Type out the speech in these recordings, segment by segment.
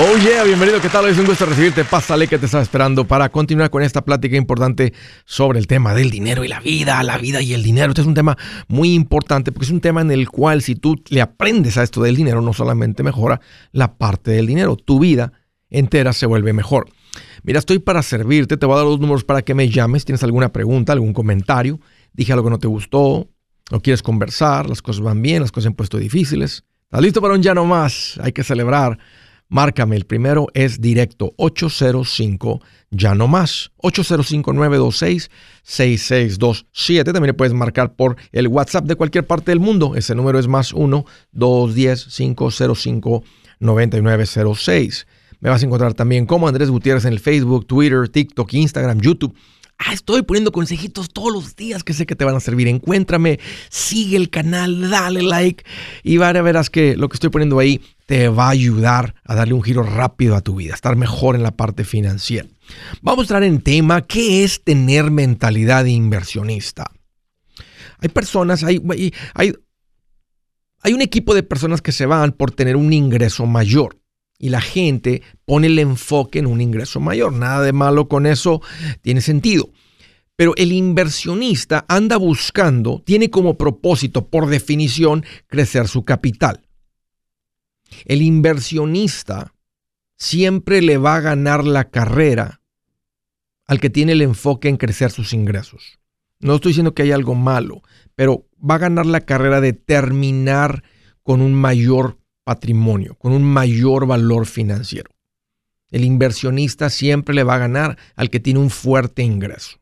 Oh yeah, bienvenido, ¿qué tal? Es un gusto recibirte. Pásale que te estaba esperando para continuar con esta plática importante sobre el tema del dinero y la vida, la vida y el dinero. Este es un tema muy importante porque es un tema en el cual si tú le aprendes a esto del dinero, no solamente mejora la parte del dinero, tu vida entera se vuelve mejor. Mira, estoy para servirte, te voy a dar los números para que me llames, tienes alguna pregunta, algún comentario, dije algo que no te gustó, no quieres conversar, las cosas van bien, las cosas se han puesto difíciles. ¿Estás listo para un ya no más? Hay que celebrar Márcame, el primero es directo 805 ya no más 805-926-6627. También le puedes marcar por el WhatsApp de cualquier parte del mundo. Ese número es más 1-210-505-9906. Me vas a encontrar también como Andrés Gutiérrez en el Facebook, Twitter, TikTok, Instagram, YouTube. Ah, estoy poniendo consejitos todos los días que sé que te van a servir. Encuéntrame, sigue el canal, dale like y verás que lo que estoy poniendo ahí te va a ayudar a darle un giro rápido a tu vida, estar mejor en la parte financiera. Vamos a entrar en tema, ¿qué es tener mentalidad de inversionista? Hay personas, hay, hay un equipo de personas que se van por tener un ingreso mayor y la gente pone el enfoque en un ingreso mayor. Nada de malo con eso, tiene sentido. Pero el inversionista anda buscando, tiene como propósito, por definición, crecer su capital. El inversionista siempre le va a ganar la carrera al que tiene el enfoque en crecer sus ingresos. No estoy diciendo que hay algo malo, pero va a ganar la carrera de terminar con un mayor patrimonio, con un mayor valor financiero. El inversionista siempre le va a ganar al que tiene un fuerte ingreso.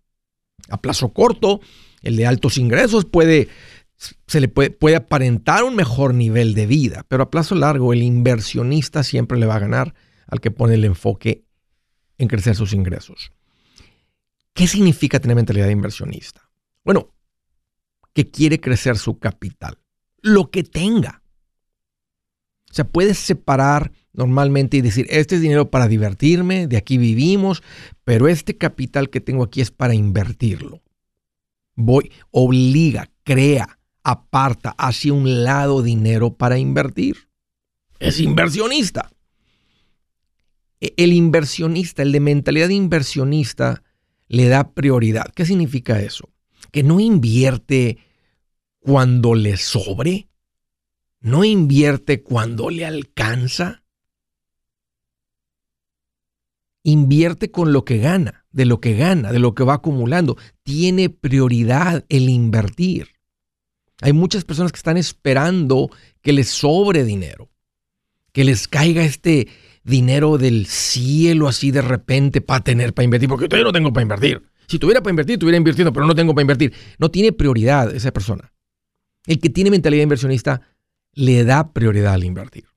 A plazo corto, el de altos ingresos puede, se le puede, puede aparentar un mejor nivel de vida, pero a plazo largo el inversionista siempre le va a ganar al que pone el enfoque en crecer sus ingresos. ¿Qué significa tener mentalidad de inversionista? Bueno, que quiere crecer su capital, lo que tenga. Sea, puedes separar normalmente y decir, este es dinero para divertirme, de aquí vivimos, pero este capital que tengo aquí es para invertirlo. Voy, obliga, crea, aparta hacia un lado dinero para invertir. Es inversionista. E, el inversionista, el de mentalidad inversionista, le da prioridad. ¿Qué significa eso? Que no invierte cuando le sobre, no invierte cuando le alcanza. Invierte con lo que gana, de lo que gana, de lo que va acumulando. Tiene prioridad el invertir. Hay muchas personas que están esperando que les sobre dinero, que les caiga este dinero del cielo así de repente para tener para invertir, porque yo no tengo para invertir. Si tuviera para invertir, estuviera invirtiendo, pero no tengo para invertir. No tiene prioridad esa persona. El que tiene mentalidad inversionista le da prioridad al invertir.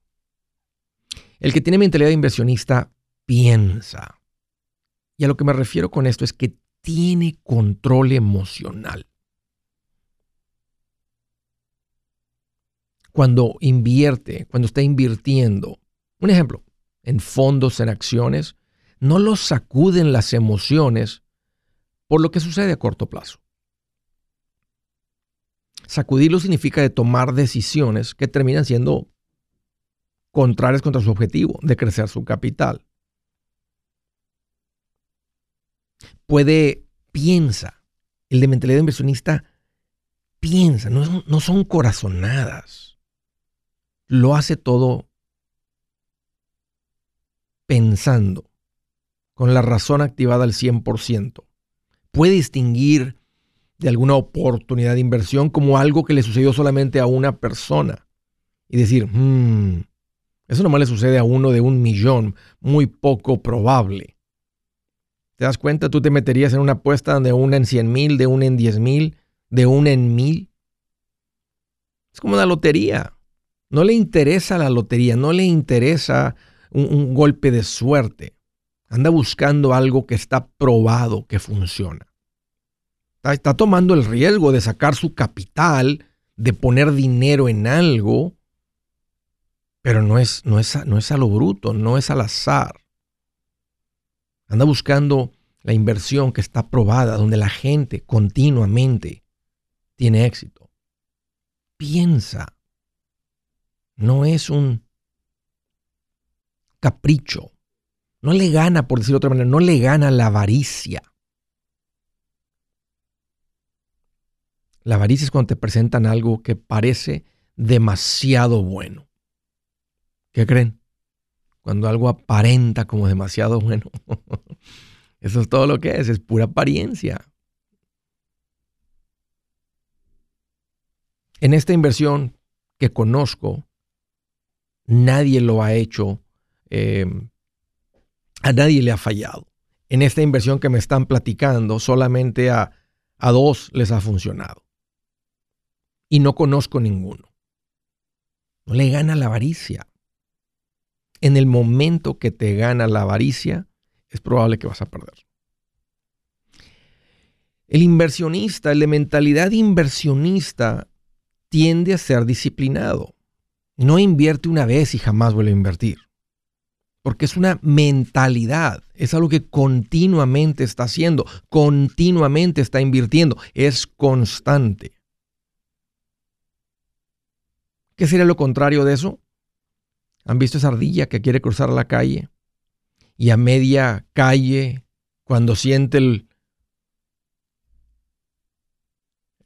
El que tiene mentalidad inversionista piensa. Y a lo que me refiero con esto es que tiene control emocional. Cuando invierte, cuando está invirtiendo, un ejemplo, en fondos, en acciones, no lo sacuden las emociones por lo que sucede a corto plazo. Sacudirlo significa de tomar decisiones que terminan siendo contrarias contra su objetivo de crecer su capital. Puede, piensa, el de mentalidad inversionista piensa, no, no son corazonadas. Lo hace todo pensando, con la razón activada al 100%. Puede distinguir de alguna oportunidad de inversión como algo que le sucedió solamente a una persona. Y decir, hmm, eso nomás le sucede a uno de un millón, muy poco probable. ¿Te das cuenta? Tú te meterías en una apuesta de una en 100 mil, de una en 10 mil, de una en mil. Es como la lotería. No le interesa la lotería, no le interesa un golpe de suerte. Anda buscando algo que está probado que funciona. Está, tomando el riesgo de sacar su capital, de poner dinero en algo, pero no es, no es, no es a lo bruto, no es al azar. Anda buscando la inversión que está probada, donde la gente continuamente tiene éxito. Piensa. No es un capricho. No le gana, por decirlo de otra manera, no le gana la avaricia. La avaricia es cuando te presentan algo que parece demasiado bueno. ¿Qué creen? Cuando algo aparenta como demasiado bueno. Eso es todo lo que es, es pura apariencia. En esta inversión que conozco, nadie lo ha hecho, eh, a nadie le ha fallado. En esta inversión que me están platicando, solamente a, a dos les ha funcionado. Y no conozco ninguno. No le gana la avaricia. En el momento que te gana la avaricia, es probable que vas a perder. El inversionista, el de mentalidad inversionista, tiende a ser disciplinado. No invierte una vez y jamás vuelve a invertir. Porque es una mentalidad, es algo que continuamente está haciendo, continuamente está invirtiendo, es constante. ¿Qué sería lo contrario de eso? ¿Han visto esa ardilla que quiere cruzar la calle? Y a media calle, cuando siente el...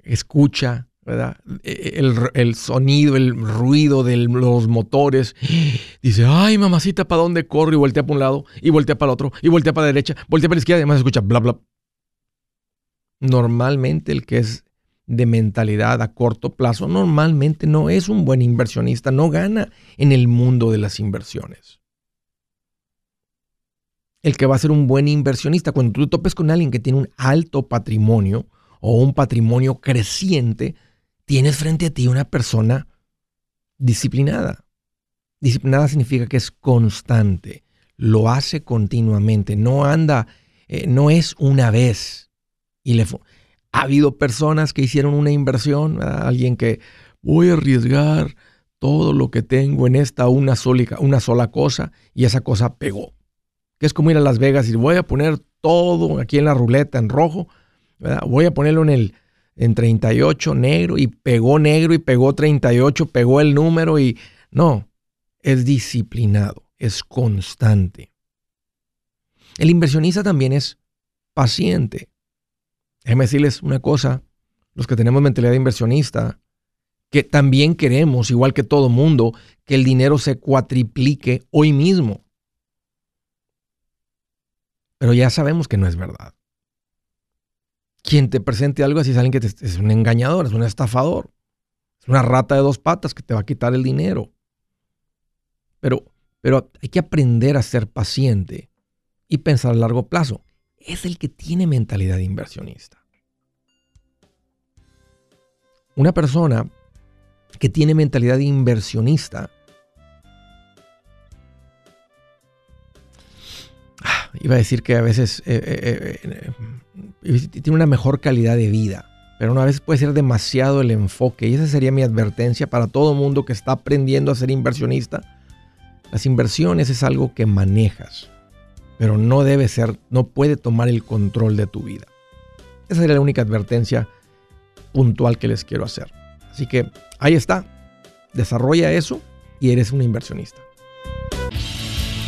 escucha e, e, el, sonido, el ruido de los motores. Dice, ay, mamacita, ¿para dónde corro? Y voltea para un lado, y voltea para el otro, y voltea para la derecha, voltea para la izquierda, y además escucha bla, bla. Normalmente el que es de mentalidad a corto plazo, normalmente no es un buen inversionista, no gana en el mundo de las inversiones. El que va a ser un buen inversionista, cuando tú topes con alguien que tiene un alto patrimonio o un patrimonio creciente, tienes frente a ti una persona disciplinada. Disciplinada significa que es constante, lo hace continuamente, no anda, eh, no es una vez. Y le ha habido personas que hicieron una inversión, alguien que voy a arriesgar todo lo que tengo en esta una sola, una sola cosa y esa cosa pegó. Que es como ir a Las Vegas y voy a poner todo aquí en la ruleta en rojo, voy a ponerlo en el en 38 negro y pegó negro y pegó 38, pegó el número y no, es disciplinado, es constante. El inversionista también es paciente. Déjenme decirles una cosa, los que tenemos mentalidad inversionista, que también queremos, igual que todo mundo, que el dinero se cuatriplique hoy mismo. Pero ya sabemos que no es verdad quien te presente algo así es alguien que es un engañador, es un estafador, es una rata de dos patas que te va a quitar el dinero. Pero, pero hay que aprender a ser paciente y pensar a largo plazo. Es el que tiene mentalidad inversionista. Una persona que tiene mentalidad inversionista ah, iba a decir que a veces eh, eh, eh, tiene una mejor calidad de vida. Pero una vez puede ser demasiado el enfoque. Y esa sería mi advertencia para todo mundo que está aprendiendo a ser inversionista. Las inversiones es algo que manejas, pero no debe ser, no puede tomar el control de tu vida. Esa sería la única advertencia puntual que les quiero hacer. Así que ahí está. Desarrolla eso y eres un inversionista.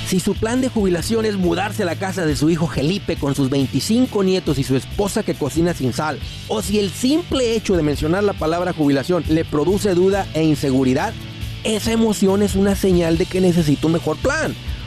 Si su plan de jubilación es mudarse a la casa de su hijo Felipe con sus 25 nietos y su esposa que cocina sin sal, o si el simple hecho de mencionar la palabra jubilación le produce duda e inseguridad, esa emoción es una señal de que necesita un mejor plan.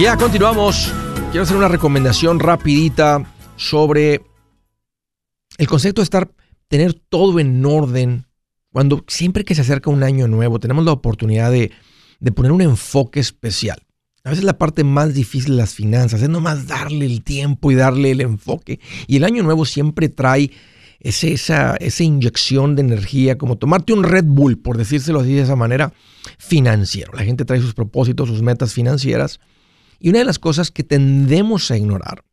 Ya continuamos. Quiero hacer una recomendación rapidita sobre el concepto de estar tener todo en orden. Cuando siempre que se acerca un año nuevo, tenemos la oportunidad de, poner un enfoque especial. A veces la parte más difícil de las finanzas es nomás darle el tiempo y darle el enfoque. Y el año nuevo siempre trae esa, esa inyección de energía, como tomarte un Red Bull, por decírselo así de esa manera, financiero. La gente trae sus propósitos, sus metas financieras. Y una de las cosas que tendemos a ignorar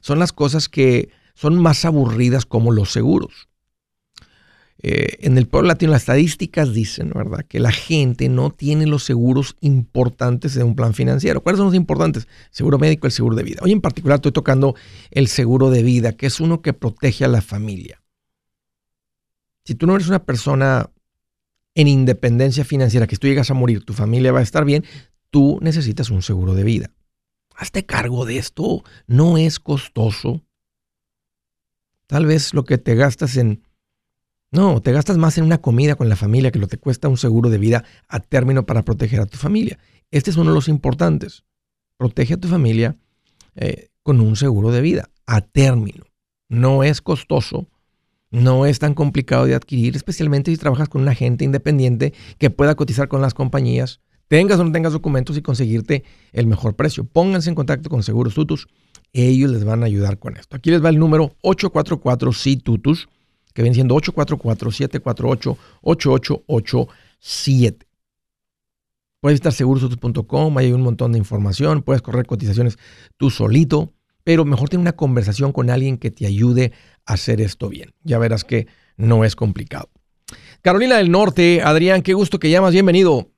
son las cosas que son más aburridas como los seguros. Eh, en el pueblo latino las estadísticas dicen, ¿verdad?, que la gente no tiene los seguros importantes de un plan financiero. ¿Cuáles son los importantes? Seguro médico, el seguro de vida. Hoy en particular estoy tocando el seguro de vida, que es uno que protege a la familia. Si tú no eres una persona en independencia financiera, que tú llegas a morir, tu familia va a estar bien, tú necesitas un seguro de vida. Hazte cargo de esto, no es costoso. Tal vez lo que te gastas en no, te gastas más en una comida con la familia que lo te cuesta un seguro de vida a término para proteger a tu familia. Este es uno de los importantes. Protege a tu familia eh, con un seguro de vida a término. No es costoso, no es tan complicado de adquirir, especialmente si trabajas con un agente independiente que pueda cotizar con las compañías, tengas o no tengas documentos y conseguirte el mejor precio. Pónganse en contacto con Seguros Tutus, ellos les van a ayudar con esto. Aquí les va el número 844 C Tutus que viene siendo 844-748-8887. Puedes visitar segurosotus.com, ahí hay un montón de información, puedes correr cotizaciones tú solito, pero mejor tener una conversación con alguien que te ayude a hacer esto bien. Ya verás que no es complicado. Carolina del Norte, Adrián, qué gusto que llamas, bienvenido.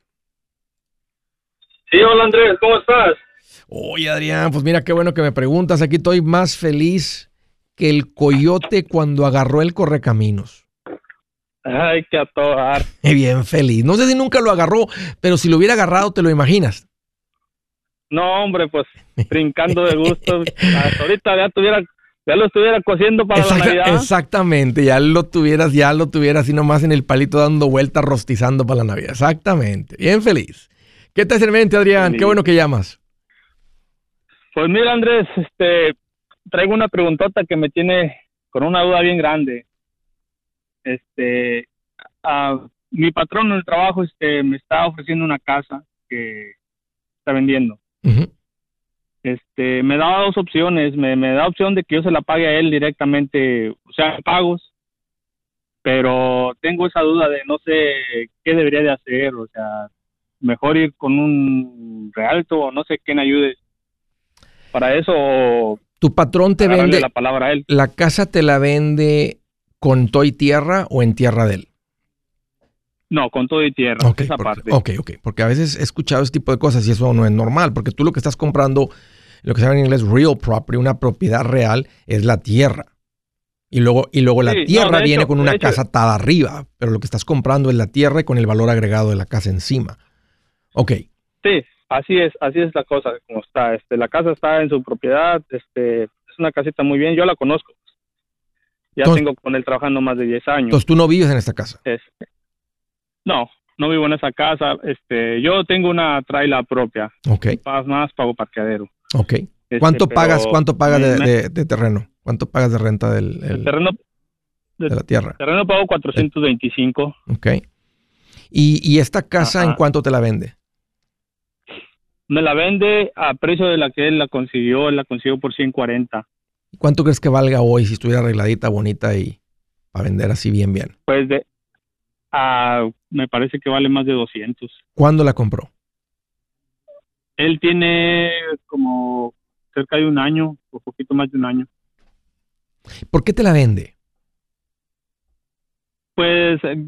Sí, hola Andrés, ¿cómo estás? Oye Adrián, pues mira qué bueno que me preguntas, aquí estoy más feliz que el coyote cuando agarró el correcaminos. Ay, qué atoar. Bien feliz. No sé si nunca lo agarró, pero si lo hubiera agarrado, ¿te lo imaginas? No, hombre, pues brincando de gusto. Hasta ahorita ya tuviera, ya lo estuviera cociendo para la Navidad. Exactamente, ya lo tuvieras, ya lo tuvieras así nomás en el palito dando vueltas, rostizando para la Navidad. Exactamente. Bien feliz. ¿Qué te hace en mente, Adrián? Qué bueno que llamas. Pues mira, Andrés, este, traigo una preguntota que me tiene con una duda bien grande. Este, mi patrón en el trabajo este, me está ofreciendo una casa que está vendiendo. Este, me da dos opciones. Me, me da opción de que yo se la pague a él directamente, o sea, pagos. Pero tengo esa duda de no sé qué debería de hacer, o sea, mejor ir con un realto o no sé quién ayude para eso tu patrón te vende. La palabra a él. ¿La casa te la vende con todo y tierra o en tierra de él? No, con todo y tierra, okay, esa parte. Ok, ok, porque a veces he escuchado este tipo de cosas y eso no es normal, porque tú lo que estás comprando, lo que se llama en inglés real property, una propiedad real, es la tierra. Y luego, y luego la tierra viene con una casa atada arriba, pero lo que estás comprando es la tierra y con el valor agregado de la casa encima. Ok. Sí, así es, así es la cosa como está. Este, la casa está en su propiedad, este, es una casita muy bien, yo la conozco. Ya tengo con él trabajando más de 10 años. Entonces tú no vives en esta casa. Este, no, no vivo en esa casa. Este, yo tengo una traila propia. Ok. Pagas más, pago parqueadero. Ok. Este, ¿Cuánto pagas, cuánto pagas de, terreno? ¿Cuánto pagas de renta del terreno? De, la tierra. Terreno pago 425. Ok. ¿Y, y esta casa en cuánto te la vende? Me la vende a precio de la que él la consiguió, él la consiguió por 140. ¿Cuánto crees que valga hoy si estuviera arregladita, bonita y para vender así bien, bien? Pues de, ah, me parece que vale más de 200. ¿Cuándo la compró? Él tiene como cerca de un año, o poquito más de un año. ¿Por qué te la vende? Pues, eh,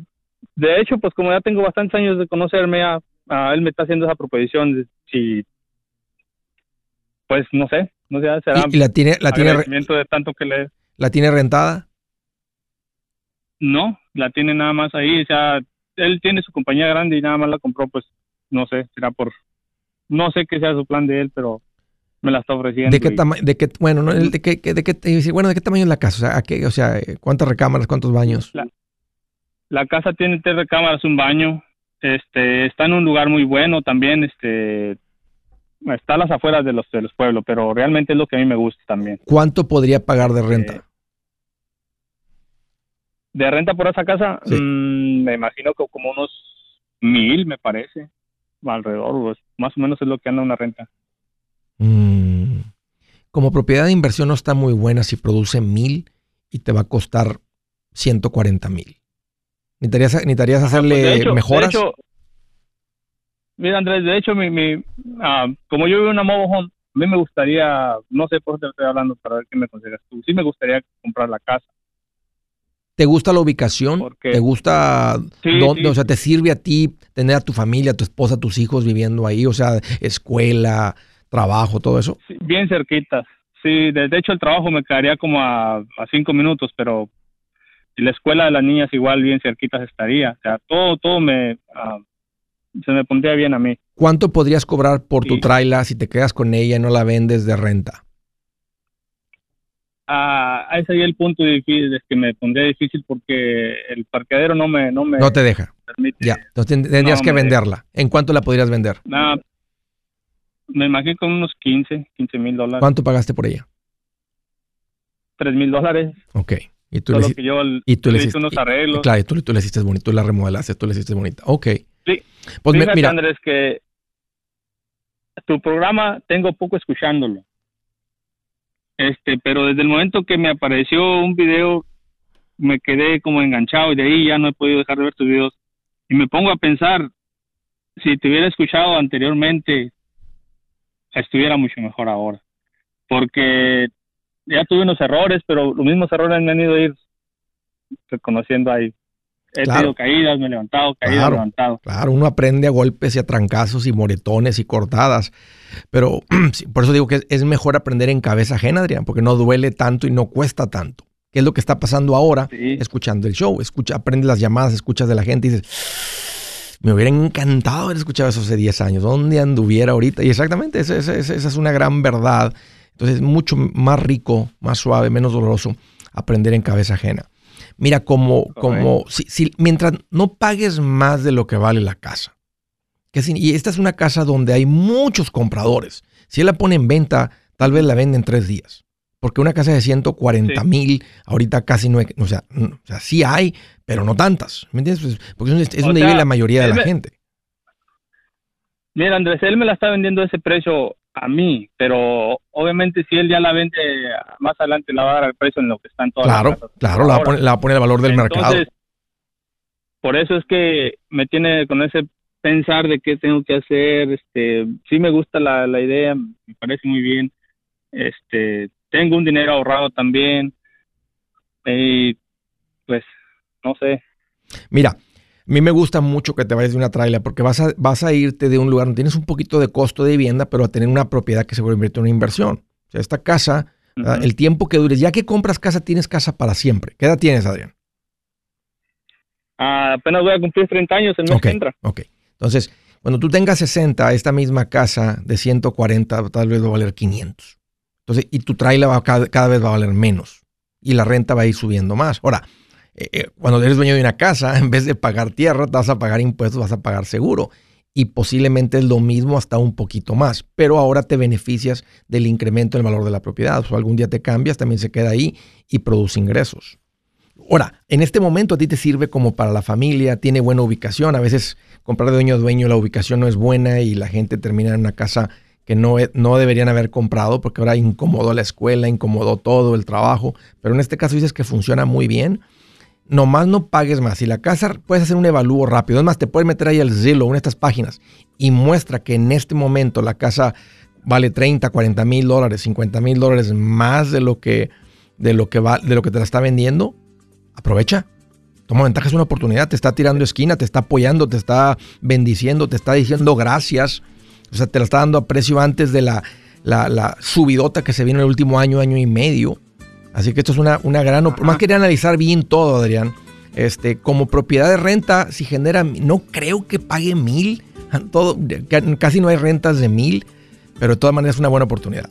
de hecho, pues como ya tengo bastantes años de conocerme, a, a él me está haciendo esa proposición. Si, pues no sé, no sé, será ¿Y, y la tiene, la tiene, de tanto que le... la tiene rentada? No, la tiene nada más ahí, o sea, él tiene su compañía grande y nada más la compró, pues, no sé, será por... No sé qué sea su plan de él, pero me la está ofreciendo. ¿De qué y- tamaño? De qué, bueno, no, de qué, de qué, bueno, ¿de qué tamaño es la casa? O sea, ¿a qué- o sea, eh, ¿cuántas recámaras, cuántos baños? La- La casa tiene tres recámaras, un baño, este, está en un lugar muy bueno también, este, está a las afueras de los, de los pueblos, pero realmente es lo que a mí me gusta también. ¿Cuánto podría pagar de renta? Eh, De renta por esa casa, Sí. mm, me imagino que como unos mil, me parece, alrededor, pues, más o menos es lo que anda una renta. Mm. Como propiedad de inversión no está muy buena si produce mil y te va a costar 140 mil. ¿Necesitarías, necesitarías hacerle Pues, hecho- mejoras? de hecho, mira, Andrés, de hecho, mi, mi, ah, como yo vivo en una mobile home, a mí me gustaría, no sé por qué te estoy hablando para ver qué me aconsejas tú. Sí me gustaría comprar la casa. ¿Te gusta la ubicación? Porque- ¿Te gusta Sí, dónde? sí. O sea, ¿te sirve a ti tener a tu familia, a tu esposa, a tus hijos viviendo ahí? O sea, escuela, trabajo, todo eso. Sí, bien cerquitas. Sí, de, de hecho el trabajo me quedaría como a, a cinco minutos, pero y la escuela de las niñas igual bien cerquitas estaría. O sea, todo, todo me, ah, se me pondría bien a mí. ¿Cuánto podrías cobrar por tu traila si te quedas con ella y no la vendes de renta? Ah, ese es el punto difícil, es que me pondría difícil porque el parqueadero no me, no me No te deja. permite. Ya. Entonces ten- tendrías No, que venderla. ¿En cuánto la podrías vender? Nada, me imagino con unos 15, 15 mil dólares, ¿Cuánto pagaste por ella? 3 mil dólares. Ok. Y tú le Solo hici- que yo y tú le le hice hiciste- unos y- arreglos. Claro, y tú, tú le hiciste bonito, tú la remodelaste, tú le hiciste bonita. Ok. Sí. Pues Fíjate, mira, Andrés, que tu programa tengo poco escuchándolo. Este, pero desde el momento que me apareció un video, me quedé como enganchado y de ahí ya no he podido dejar de ver tus videos. Y me pongo a pensar, si te hubiera escuchado anteriormente, estuviera mucho mejor ahora. Porque ya tuve unos errores, pero los mismos errores me han ido a ir reconociendo ahí. He Claro. tenido caídas, me he levantado, caídas, Claro. levantado. Claro, uno aprende a golpes y a trancazos y moretones y cortadas. Pero por eso digo que es, mejor aprender en cabeza ajena, Adrián, porque no duele tanto y no cuesta tanto. ¿Qué es lo que está pasando ahora? Sí. Escuchando el show, escucha, aprendes las llamadas, escuchas de la gente y dices, me hubiera encantado haber escuchado eso hace 10 años. ¿Dónde anduviera ahorita? Y exactamente, esa- esa es una gran verdad. Entonces es mucho más rico, más suave, menos doloroso aprender en cabeza ajena. Mira, como, como si, si- mientras no pagues más de lo que vale la casa. Que si- y esta es una casa donde hay muchos compradores. Si él la pone en venta, tal vez la vende en tres días. Porque una casa de 140 Sí. mil, ahorita casi no hay, o sea, no- o sea, sí hay, pero no tantas. ¿Me entiendes? Pues, porque es, donde sea, vive la mayoría de la me- gente. Mira, Andrés, él me la está vendiendo a ese precio a mí, pero obviamente si él ya la vende más adelante la va a dar al precio en lo que están todas Claro, las casas. claro, la va, a Ahora, poner, la va a poner el valor del mercado. Por eso es que me tiene con ese pensar de qué tengo que hacer, este, sí me gusta la, la idea, me parece muy bien, este, tengo un dinero ahorrado también, y pues, no sé, Mira, a mí me gusta mucho que te vayas de una trailer porque vas a, vas a irte de un lugar donde tienes un poquito de costo de vivienda, pero a tener una propiedad que se vuelve en una inversión. O sea, esta casa, el tiempo que dures, ya que compras casa, tienes casa para siempre. ¿Qué edad tienes, Adrián? Ah, apenas voy a cumplir 30 años el mes Ok, que entra. ok. Entonces, cuando tú tengas 60, esta misma casa de 140 tal vez va a valer 500. Entonces, y tu trailer va, cada, cada vez va a valer menos. Y la renta va a ir subiendo más. Ahora, eh, eh, cuando eres dueño de una casa, en vez de pagar tierra, te vas a pagar impuestos, vas a pagar seguro. Y posiblemente es lo mismo hasta un poquito más. Pero ahora te beneficias del incremento del valor de la propiedad. O algún día te cambias, también se queda ahí y produce ingresos. Ahora, en este momento a ti te sirve como para la familia, tiene buena ubicación. A veces comprar de dueño a dueño la ubicación no es buena y la gente termina en una casa que no, no deberían haber comprado porque ahora incomodó la escuela, incomodó todo el trabajo. Pero en este caso dices que funciona muy bien. Nomás no pagues más. Si la casa puedes hacer un evalúo rápido, es más, te puedes meter ahí al Zillow, una de estas páginas, y muestra que en este momento la casa vale 30, 40 mil dólares, 50 mil dólares más de lo que de lo que va, de lo que te la está vendiendo, aprovecha. Toma ventaja, es una oportunidad, te está tirando esquina, te está apoyando, te está bendiciendo, te está diciendo gracias. O sea, te la está dando a precio antes de la, la, subidota que se vino el último año, año y medio. Así que esto es una, una gran... Más quería analizar bien todo, Adrián. Este, como propiedad de renta, si genera... No creo que pague mil. Todo, casi no hay rentas de mil. Pero de todas maneras es una buena oportunidad.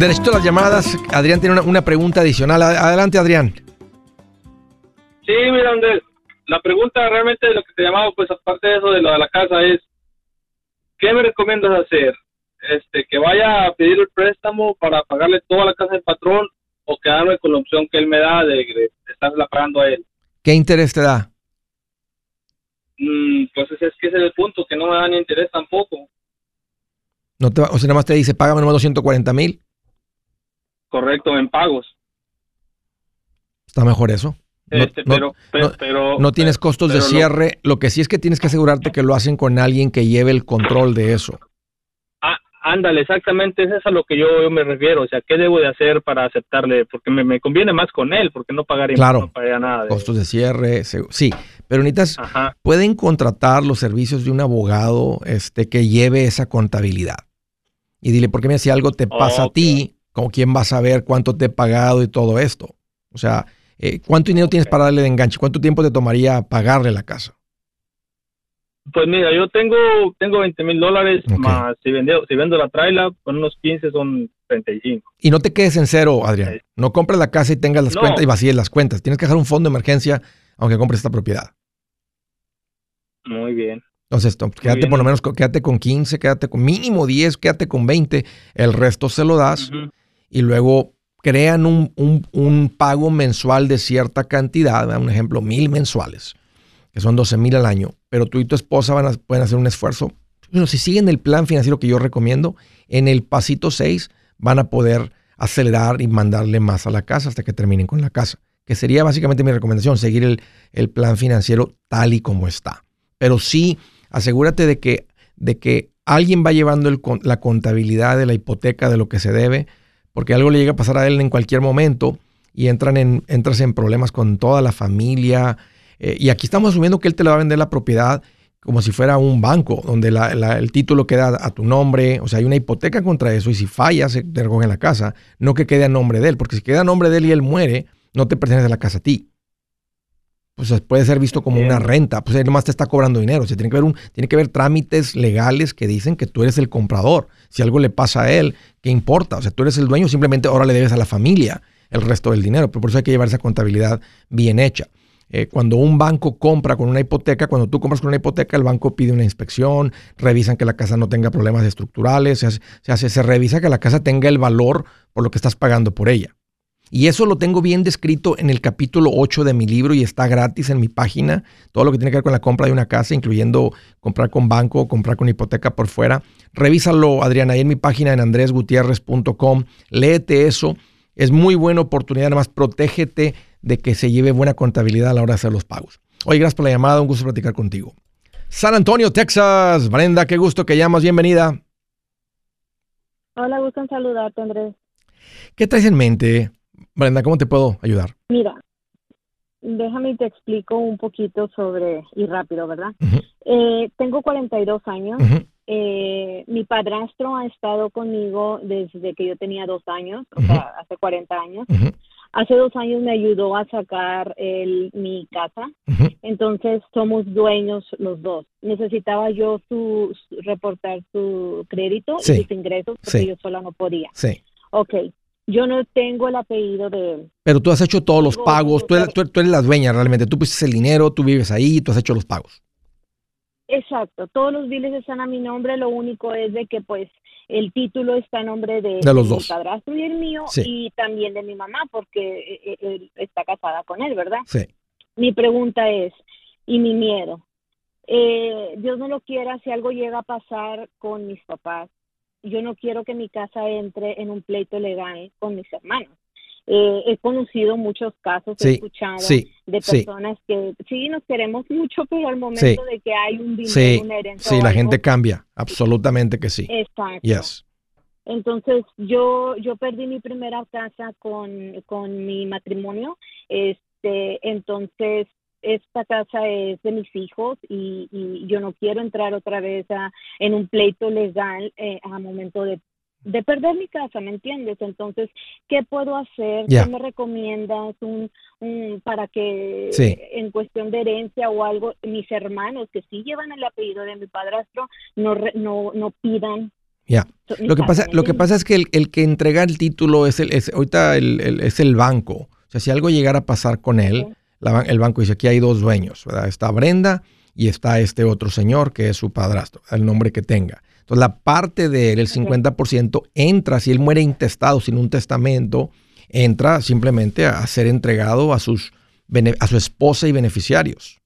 Derecho a las llamadas. Adrián tiene una, pregunta adicional. Adelante, Adrián. Sí, mira, Andrés. La pregunta realmente de lo que te llamaba, pues aparte de eso de lo de la casa, es: ¿qué me recomiendas hacer? Este, que vaya a pedir el préstamo para pagarle toda la casa del patrón o quedarme con la opción que él me da de, de estarla pagando a él. ¿Qué interés te da? Mm, pues ese es que ese es el punto, que no me da ni interés tampoco. No te, o sea, nada más te dice, págame nomás 240 mil. Correcto, en pagos. Está mejor eso. No, este, pero, no, tienes costos de cierre. Lo, que sí es que tienes que asegurarte que lo hacen con alguien que lleve el control de eso. Ah, ándale, exactamente, eso es a lo que yo, me refiero. O sea, ¿qué debo de hacer para aceptarle? Porque me, conviene más con él, porque no pagaría, claro, nada. costos de cierre, sí. Pero necesitas, pueden contratar los servicios de un abogado este, que lleve esa contabilidad. Y dile, porque mira, si algo te pasa a ti, ¿Con quién vas a ver cuánto te he pagado y todo esto? O sea, eh, ¿cuánto dinero tienes para darle de enganche? ¿Cuánto tiempo te tomaría pagarle la casa? Pues mira, yo tengo tengo 20 mil dólares, más si vendo, si vendo la traila, con unos 15 son 35. Y no te quedes en cero, Adrián. No compres la casa y tengas las cuentas y vacíes las cuentas. Tienes que dejar un fondo de emergencia aunque compres esta propiedad. Muy bien. Entonces, quédate por lo menos, quédate con 15, quédate con mínimo 10, quédate con 20. El resto se lo das y luego crean un, pago mensual de cierta cantidad, un ejemplo, mil mensuales, que son 12 mil al año, pero tú y tu esposa van a, pueden hacer un esfuerzo. Bueno, si siguen el plan financiero que yo recomiendo, en el pasito 6 van a poder acelerar y mandarle más a la casa hasta que terminen con la casa, que sería básicamente mi recomendación, seguir el, el plan financiero tal y como está. Pero sí, asegúrate de que, de que alguien va llevando el, la contabilidad de la hipoteca, de lo que se debe, porque algo le llega a pasar a él en cualquier momento y entran en, entras en problemas con toda la familia. Eh, y aquí estamos asumiendo que él te le va a vender la propiedad como si fuera un banco, donde el título queda a tu nombre, o sea, hay una hipoteca contra eso y si fallas, se te recogen la casa, no que quede a nombre de él, porque si queda a nombre de él y él muere, no te pertenece la casa a ti. Pues puede ser visto como una renta, pues él nomás te está cobrando dinero, o sea, tiene que, haber un, tiene que haber trámites legales que dicen que tú eres el comprador. Si algo le pasa a él, ¿qué importa? O sea, tú eres el dueño, simplemente ahora le debes a la familia el resto del dinero. Pero por eso hay que llevar esa contabilidad bien hecha. Eh, cuando un banco compra con una hipoteca, cuando tú compras con una hipoteca, el banco pide una inspección, revisan que la casa no tenga problemas estructurales, se, hace, se, revisa que la casa tenga el valor por lo que estás pagando por ella. Y eso lo tengo bien descrito en el capítulo 8 de mi libro y está gratis en mi página. Todo lo que tiene que ver con la compra de una casa, incluyendo comprar con banco, comprar con hipoteca por fuera. Revísalo, Adriana, ahí en mi página en andresgutierrez.com. Léete eso. Es muy buena oportunidad. Nada más protégete de que se lleve buena contabilidad a la hora de hacer los pagos. Oye, gracias por la llamada. Un gusto platicar contigo. San Antonio, Texas. Brenda, qué gusto que llamas. Bienvenida. Hola, gusto en saludarte, Andrés. ¿Qué traes en mente? Brenda, ¿cómo te puedo ayudar? Mira, déjame te explico un poquito sobre, y rápido, ¿verdad? eh, tengo 42 años. eh, mi padrastro ha estado conmigo desde que yo tenía dos años, o sea, hace 40 años. Hace dos años me ayudó a sacar el, mi casa, entonces somos dueños los dos. Necesitaba yo su, reportar su crédito y sus ingresos porque yo sola no podía. Sí. Ok, yo no tengo el apellido de él. Pero tú has hecho todos los pagos, tú eres, tú, eres, la dueña realmente, tú pusiste el dinero, tú vives ahí, tú has hecho los pagos. Exacto, todos los biles están a mi nombre, lo único es de que pues el título está a nombre de, de, los mi dos. padrastro y el mío y también de mi mamá porque eh, eh, él está casada con él, ¿verdad? Sí. Mi pregunta es, y mi miedo, eh, Dios no lo quiera, si algo llega a pasar con mis papás, yo no quiero que mi casa entre en un pleito legal con mis hermanos. Eh, he conocido muchos casos, sí, he escuchado sí, de personas sí. que sí nos queremos mucho, pero al momento de que hay un dinero, una herencia. Sí, la algo, gente cambia, absolutamente que sí. Exacto. Yes. Entonces yo yo perdí mi primera casa con, con mi matrimonio, este, entonces esta casa es de mis hijos y, y yo no quiero entrar otra vez a, en un pleito legal eh, a momento de de perder mi casa, ¿me entiendes? Entonces, ¿qué puedo hacer? Yeah. ¿Qué me recomiendas un, un, para que sí. en cuestión de herencia o algo, mis hermanos que sí llevan el apellido de mi padrastro no no, no pidan? Ya. Yeah. Lo que pasa, lo que pasa es que el, el que entrega el título es el, es, ahorita el, el, es el banco. O sea, si algo llegara a pasar con él. La, el banco dice aquí hay dos dueños, ¿verdad? Está Brenda y está este otro señor que es su padrastro, el nombre que tenga. Entonces, la parte de él, el 50%, entra, si él muere intestado, sin un testamento, entra simplemente a ser entregado a, sus, a su esposa y beneficiarios.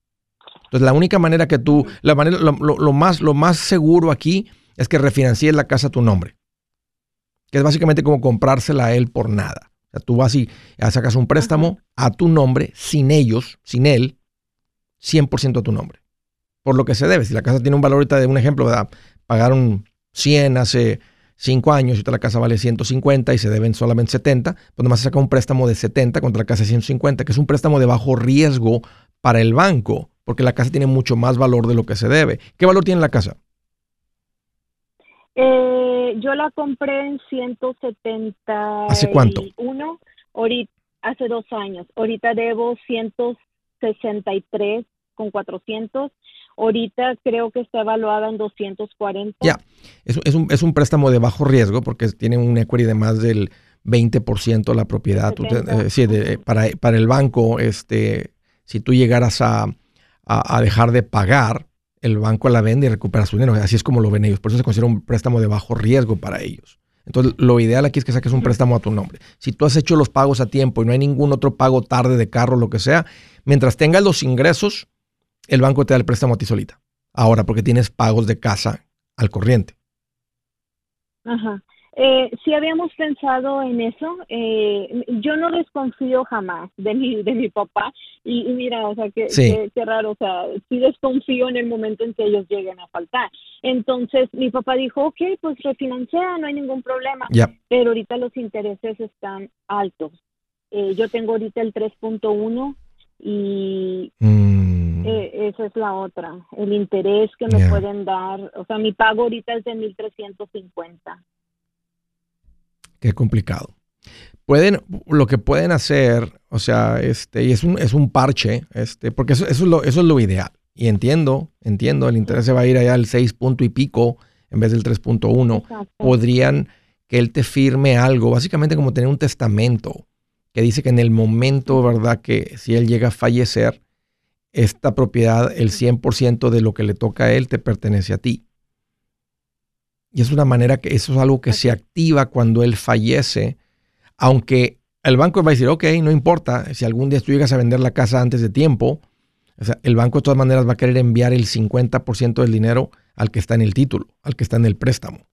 Entonces, la única manera que tú, la manera, lo, lo, lo más, lo más seguro aquí es que refinancies la casa a tu nombre. Que es básicamente como comprársela a él por nada. O sea, tú vas y sacas un préstamo a tu nombre, sin ellos, sin él, 100% a tu nombre. Por lo que se debe. Si la casa tiene un valor ahorita de un ejemplo, ¿verdad? pagaron 100 hace 5 años y ahorita la casa vale 150 y se deben solamente 70, pues nomás se saca un préstamo de 70 contra la casa de 150, que es un préstamo de bajo riesgo para el banco, porque la casa tiene mucho más valor de lo que se debe. ¿Qué valor tiene la casa? Eh, yo la compré en 170. ¿Hace cuánto? Ahorita, hace dos años. Ahorita debo 163 con 400 Ahorita creo que está evaluada en 240. Ya, es, es, un, es un préstamo de bajo riesgo porque tiene un equity de más del 20% de la propiedad. Te, eh, sí, de, para, para, el banco, este, si tú llegaras a, a, a, dejar de pagar, el banco la vende y recupera su dinero. Así es como lo ven ellos. Por eso se considera un préstamo de bajo riesgo para ellos. Entonces, lo ideal aquí es que saques un préstamo a tu nombre. Si tú has hecho los pagos a tiempo y no hay ningún otro pago tarde de carro, lo que sea, mientras tengas los ingresos, el banco te da el préstamo a ti solita. Ahora, porque tienes pagos de casa al corriente. Ajá. Eh, sí habíamos pensado en eso. Eh, yo no desconfío jamás de mi, de mi papá. Y, y mira, o sea, qué sí. que, raro. O sea, sí desconfío en el momento en que ellos lleguen a faltar. Entonces, mi papá dijo, ok, pues refinancia, no hay ningún problema. Yep. Pero ahorita los intereses están altos. Eh, yo tengo ahorita el 3.1 y mm. eh, esa es la otra, el interés que me Yeah. pueden dar, o sea, mi pago ahorita es de 1350. Qué complicado. Pueden, lo que pueden hacer, o sea, este, y es un, es un parche, este, porque eso, eso, es lo, eso es lo ideal. Y entiendo, entiendo, el interés se va a ir allá al 6 punto y pico en vez del 3.1. Exacto. Podrían que él te firme algo, básicamente como tener un testamento que dice que en el momento, ¿verdad? Que si él llega a fallecer, esta propiedad, el 100% de lo que le toca a él, te pertenece a ti. Y es una manera que eso es algo que se activa cuando él fallece, aunque el banco va a decir, ok, no importa, si algún día tú llegas a vender la casa antes de tiempo, o sea, el banco de todas maneras va a querer enviar el 50% del dinero al que está en el título, al que está en el préstamo.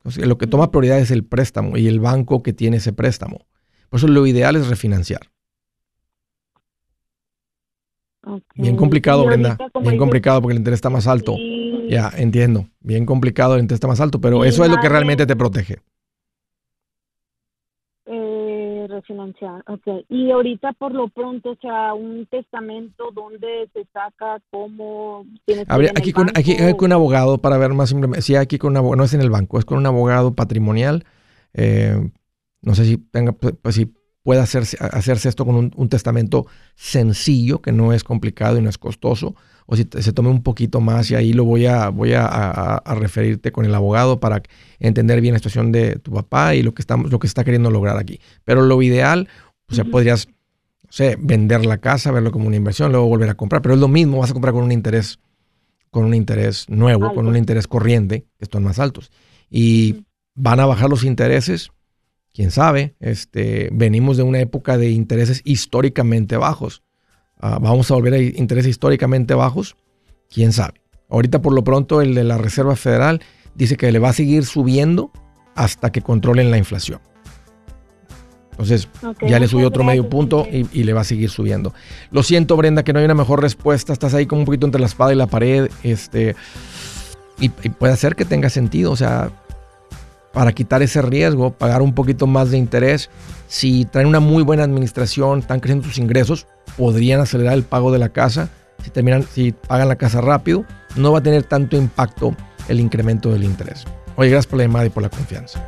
Entonces, lo que toma prioridad es el préstamo y el banco que tiene ese préstamo. Por eso lo ideal es refinanciar. Bien complicado, Brenda. Bien complicado porque el interés está más alto. Ya, entiendo. Bien complicado, el interés está más alto, pero eso es lo que realmente te protege. Eh, refinanciar, ok. Y ahorita por lo pronto, o sea, un testamento, ¿dónde se saca? ¿Cómo? ¿Tienes aquí, con, aquí, con un abogado para ver más simplemente. Sí, aquí con un abogado, no es en el banco, es con un abogado patrimonial. Eh, no sé si tenga, pues, pues si puede hacerse, hacerse esto con un, testamento sencillo, que no es complicado y no es costoso, o si se tome un poquito más y ahí lo voy a, voy a, referirte con el abogado para entender bien la situación de tu papá y lo que, estamos, lo que está queriendo lograr aquí. Pero lo ideal, o sea, podrías, no sé, vender la casa, verlo como una inversión, luego volver a comprar, pero es lo mismo, vas a comprar con un interés, con un interés nuevo, con un interés corriente, que están más altos. Y van a bajar los intereses, quién sabe, este, venimos de una época de intereses históricamente bajos. Ah, vamos a volver a intereses históricamente bajos, quién sabe. Ahorita por lo pronto el de la Reserva Federal dice que le va a seguir subiendo hasta que controlen la inflación. Entonces ya le subió otro medio punto y, le va a seguir subiendo. Lo siento Brenda que no hay una mejor respuesta, estás ahí como un poquito entre la espada y la pared, este, y, y puede ser que tenga sentido, o sea, para quitar ese riesgo, pagar un poquito más de interés. Si traen una muy buena administración, están creciendo sus ingresos, podrían acelerar el pago de la casa. Si, terminan, si pagan la casa rápido, no va a tener tanto impacto el incremento del interés. Oye, gracias por la llamada y por la confianza.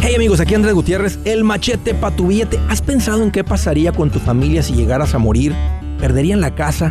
Hey amigos, aquí Andrés Gutiérrez, el machete para tu billete. ¿Has pensado en qué pasaría con tu familia si llegaras a morir? ¿Perderían la casa?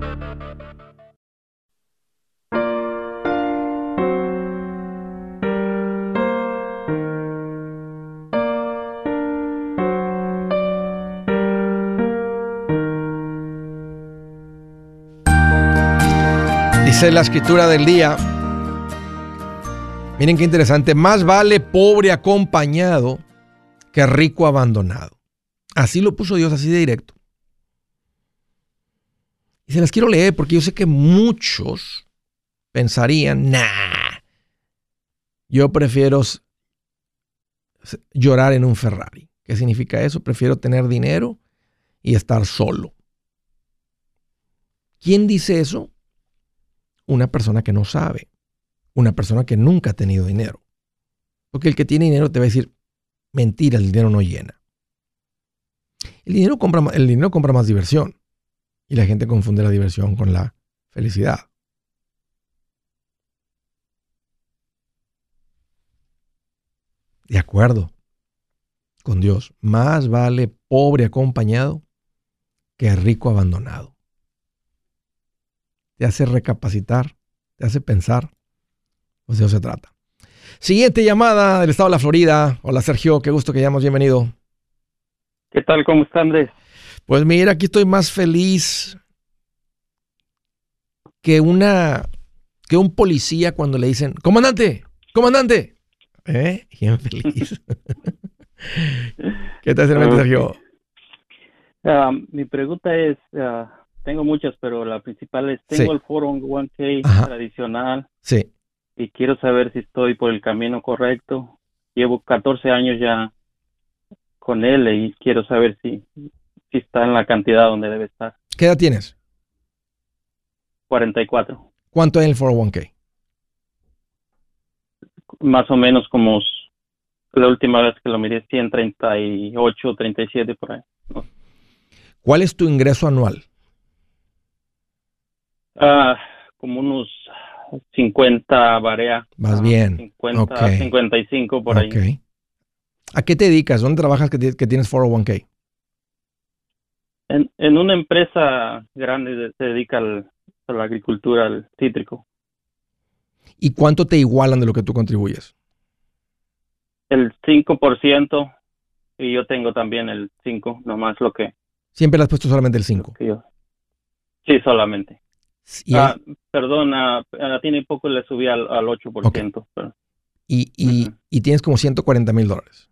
Dice la escritura del día Miren qué interesante. Más vale pobre acompañado que rico abandonado. Así lo puso Dios, así de directo. Y se las quiero leer porque yo sé que muchos pensarían, nah, yo prefiero llorar en un Ferrari. ¿Qué significa eso? Prefiero tener dinero y estar solo. ¿Quién dice eso? Una persona que no sabe una persona que nunca ha tenido dinero. Porque el que tiene dinero te va a decir, mentira, el dinero no llena. El dinero compra, el dinero compra más diversión. Y la gente confunde la diversión con la felicidad. De acuerdo con Dios, más vale pobre acompañado que rico abandonado. Te hace recapacitar, te hace pensar pues de eso se trata. Siguiente llamada del estado de la Florida. Hola Sergio, qué gusto que llamas, bienvenido. ¿Qué tal? ¿Cómo está Andrés? Pues mira, aquí estoy más feliz que una que un policía cuando le dicen, comandante, comandante. ¿Eh? Bien feliz. ¿Qué tal, Sergio? Ah, mi pregunta es, ah, tengo muchas, pero la principal es, tengo el foro 1K tradicional. Sí y quiero saber si estoy por el camino correcto. Llevo 14 años ya con él y quiero saber si, si está en la cantidad donde debe estar. ¿Qué edad tienes? 44. ¿Cuánto es el 401k? Más o menos como la última vez que lo miré, 138, 37 por ahí. ¿Cuál es tu ingreso anual? Ah, como unos 50 varía. Más ah, bien. 50, 55 por ahí. ¿A qué te dedicas? ¿Dónde trabajas que, tienes 401k? En, en, una empresa grande se dedica a la agricultura, al cítrico. ¿Y cuánto te igualan de lo que tú contribuyes? El 5% y yo tengo también el 5, nomás lo que... ¿Siempre le has puesto solamente el 5? Sí, solamente. Ah, perdón, a, tiene poco le subí al, 8%. y, y, y, tienes como 140 mil dólares.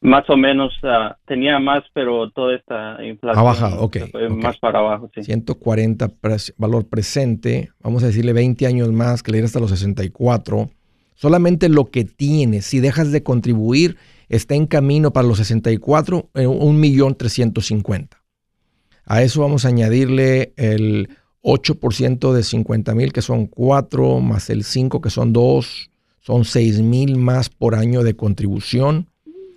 Más o menos, ah, tenía más, pero toda esta inflación. Ha bajado, ok. Más para abajo, sí. 140 valor presente, vamos a decirle 20 años más, que le irá hasta los 64. Solamente lo que tienes, si dejas de contribuir, está en camino para los 64, eh, un millón 350. A eso vamos a añadirle el 8% de 50 mil, que son 4, más el 5, que son 2, son 6 mil más por año de contribución.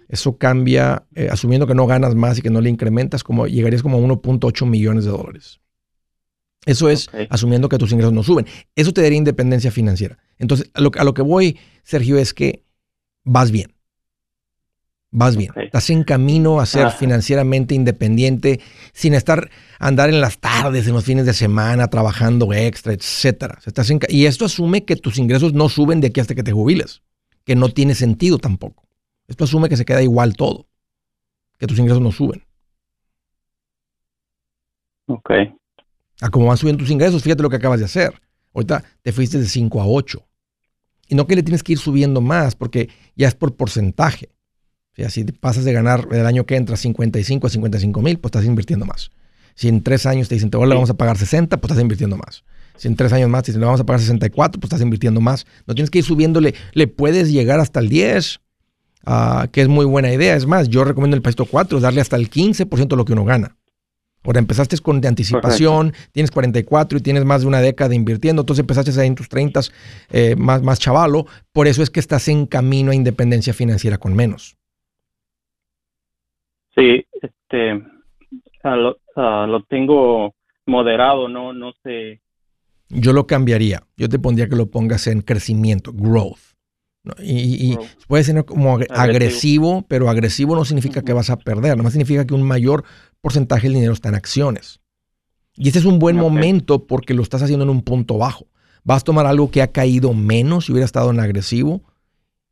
Eso cambia, eh, asumiendo que no ganas más y que no le incrementas, como llegarías como a 1.8 millones de dólares. Eso es asumiendo que tus ingresos no suben. Eso te daría independencia financiera. Entonces, a lo, a lo que voy, Sergio, es que vas bien vas bien. Estás en camino a ser financieramente independiente sin estar andar en las tardes, en los fines de semana, trabajando extra, etcétera. Estás y esto asume que tus ingresos no suben de aquí hasta que te jubiles, que no tiene sentido tampoco. Esto asume que se queda igual todo, que tus ingresos no suben. Ok. A cómo van subiendo tus ingresos, fíjate lo que acabas de hacer. Ahorita te fuiste de 5 a 8. Y no que le tienes que ir subiendo más, porque ya es por porcentaje. Si pasas de ganar el año que entra 55 a 55 mil, pues estás invirtiendo más. Si en tres años te dicen, te vamos a pagar 60, pues estás invirtiendo más. Si en tres años más te dicen, le vamos a pagar 64, pues estás invirtiendo más. No tienes que ir subiéndole, le puedes llegar hasta el 10, ah, que es muy buena idea. Es más, yo recomiendo el Pasto 4, darle hasta el 15% de lo que uno gana. Ahora empezaste con de anticipación, tienes 44 y tienes más de una década invirtiendo, entonces empezaste ahí en tus 30 eh, más, más chavalo, por eso es que estás en camino a independencia financiera con menos. Sí, este, lo, tengo moderado, no, no sé. Yo lo cambiaría. Yo te pondría que lo pongas en crecimiento, growth. Y, puede ser como agresivo. pero agresivo no significa que vas a perder, más significa que un mayor porcentaje del dinero está en acciones. Y este es un buen momento porque lo estás haciendo en un punto bajo. Vas a tomar algo que ha caído menos si hubiera estado en agresivo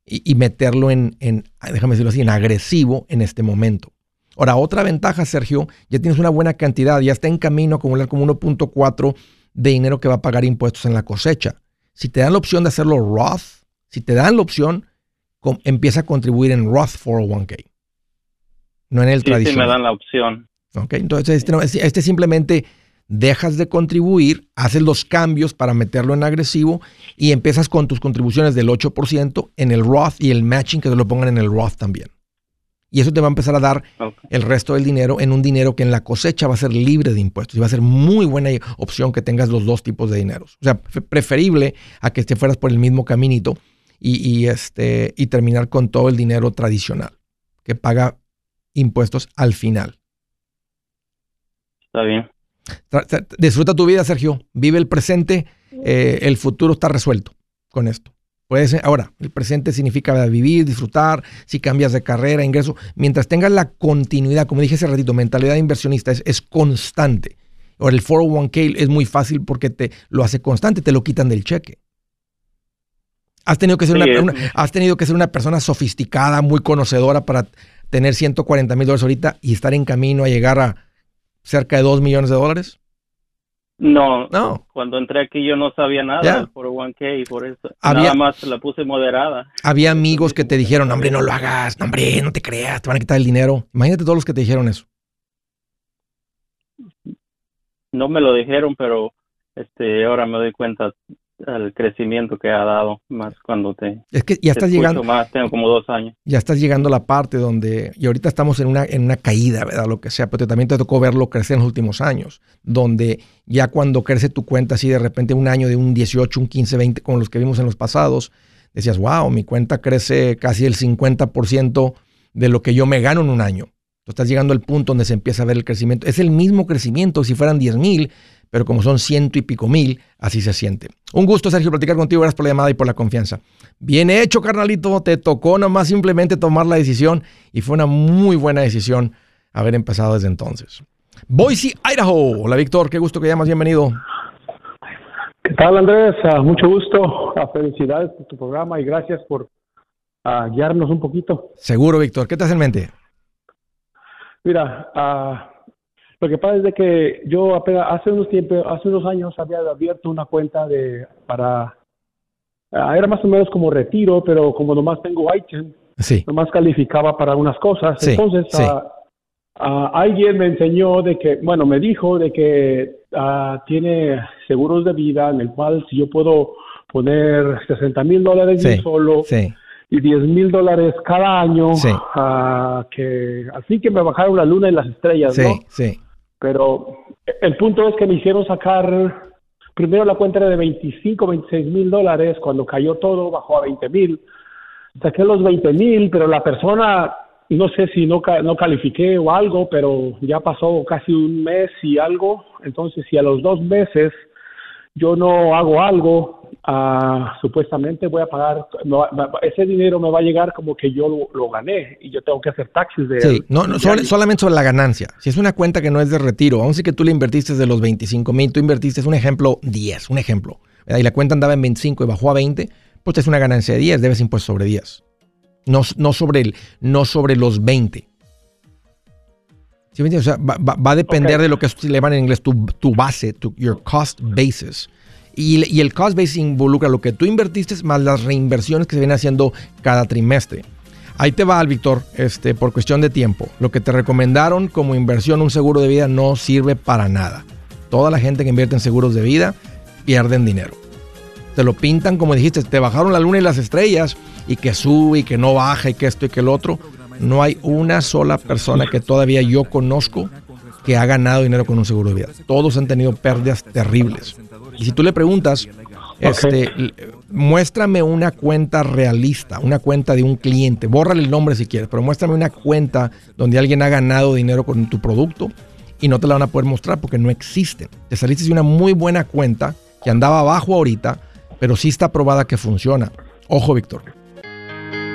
y, meterlo en, en, déjame decirlo así, en agresivo en este momento. Ahora, otra ventaja, Sergio, ya tienes una buena cantidad, ya está en camino a acumular como 1.4 de dinero que va a pagar impuestos en la cosecha. Si te dan la opción de hacerlo Roth, si te dan la opción, empieza a contribuir en Roth 401k. No en el sí, tradicional. Sí, me dan la opción. Ok, entonces este, este simplemente dejas de contribuir, haces los cambios para meterlo en agresivo y empiezas con tus contribuciones del 8% en el Roth y el matching que te lo pongan en el Roth también. Y eso te va a empezar a dar el resto del dinero en un dinero que en la cosecha va a ser libre de impuestos. Y va a ser muy buena opción que tengas los dos tipos de dineros. O sea, preferible a que te fueras por el mismo caminito y, este, y terminar con todo el dinero tradicional, que paga impuestos al final. Está bien. Disfruta tu vida, Sergio. Vive el presente. Eh, el futuro está resuelto con esto. Puede ser, ahora, el presente significa vivir, disfrutar, si cambias de carrera, ingreso, mientras tengas la continuidad, como dije hace ratito, mentalidad inversionista es, constante. Ahora, el 401k es muy fácil porque te lo hace constante, te lo quitan del cheque. Has tenido que ser, una, has tenido que ser una persona sofisticada, muy conocedora para tener 140 mil dólares ahorita y estar en camino a llegar a cerca de 2 millones de dólares. No, no. Cuando entré aquí yo no sabía nada por 1K y por eso. nada más la puse moderada. Había amigos que te dijeron, hombre, no lo hagas, hombre, no te creas, te van a quitar el dinero. Imagínate todos los que te dijeron eso. No me lo dijeron, pero este ahora me doy cuenta el crecimiento que ha dado, más cuando te... Es que ya estás llegando... Más, tengo como dos años. Ya estás llegando a la parte donde... Y ahorita estamos en una, en una caída, ¿verdad? Lo que sea, pero también te tocó verlo crecer en los últimos años, donde ya cuando crece tu cuenta así de repente un año de un 18, un 15, 20, como los que vimos en los pasados, decías, wow, mi cuenta crece casi el 50% de lo que yo me gano en un año. Tú estás llegando al punto donde se empieza a ver el crecimiento. Es el mismo crecimiento si fueran 10 mil, pero como son ciento y pico mil, así se siente. Un gusto, Sergio, platicar contigo. Gracias por la llamada y por la confianza. Bien hecho, carnalito. Te tocó nomás simplemente tomar la decisión y fue una muy buena decisión haber empezado desde entonces. Boise, Idaho. Hola, Víctor. Qué gusto que llamas. Bienvenido. ¿Qué tal, Andrés? Uh, mucho gusto. Uh, felicidades por tu programa y gracias por uh, guiarnos un poquito. Seguro, Víctor. ¿Qué te hace en mente? Mira, lo que pasa es de que yo apenas hace unos tiempos, hace unos años había abierto una cuenta de para era más o menos como retiro, pero como nomás tengo iTunes, sí. nomás calificaba para unas cosas. Sí, Entonces, sí. alguien me enseñó de que, bueno, me dijo de que tiene seguros de vida en el cual si yo puedo poner 60 mil dólares solo y 10 mil dólares cada año, ah, que así que me bajaron la luna y las estrellas, Sí, ¿no? sí. Pero el punto es que me hicieron sacar, primero la cuenta era de 25, 26 mil dólares, cuando cayó todo bajó a 20 mil, saqué los 20 mil, pero la persona, no sé si no, no califiqué o algo, pero ya pasó casi un mes y algo, entonces si a los dos meses yo no hago algo, ah, supuestamente voy a pagar, no, ese dinero me va a llegar como que yo lo, lo gané y yo tengo que hacer taxes de Sí, no, no, de solamente sobre la ganancia. Si es una cuenta que no es de retiro, aun si que tú le invertiste de los 25 mil, tú invertiste, es un ejemplo, 10, un ejemplo, ¿verdad? y la cuenta andaba en 25 y bajó a 20, pues es una ganancia de 10, debes impuesto sobre 10. No, no, sobre, el, no sobre los 20. ¿Sí me entiendes? O sea, va, va- va a depender de lo que le llaman en inglés tu, tu base, tu, your cost basis. Y, y el cost basis involucra lo que tú invertiste más las reinversiones que se vienen haciendo cada trimestre. Ahí te va, Víctor, este, por cuestión de tiempo. Lo que te recomendaron como inversión, un seguro de vida, no sirve para nada. Toda la gente que invierte en seguros de vida pierden dinero. Te lo pintan como dijiste, te bajaron la luna y las estrellas y que sube y que no baja y que esto y que el otro. No hay una sola persona que todavía yo conozco que ha ganado dinero con un seguro de vida. Todos han tenido pérdidas terribles. Y si tú le preguntas, este, muéstrame una cuenta realista, una cuenta de un cliente, bórrale el nombre si quieres, pero muéstrame una cuenta donde alguien ha ganado dinero con tu producto y no te la van a poder mostrar porque no existen. Te saliste de una muy buena cuenta que andaba abajo ahorita, pero sí está probada que funciona. Ojo, Víctor.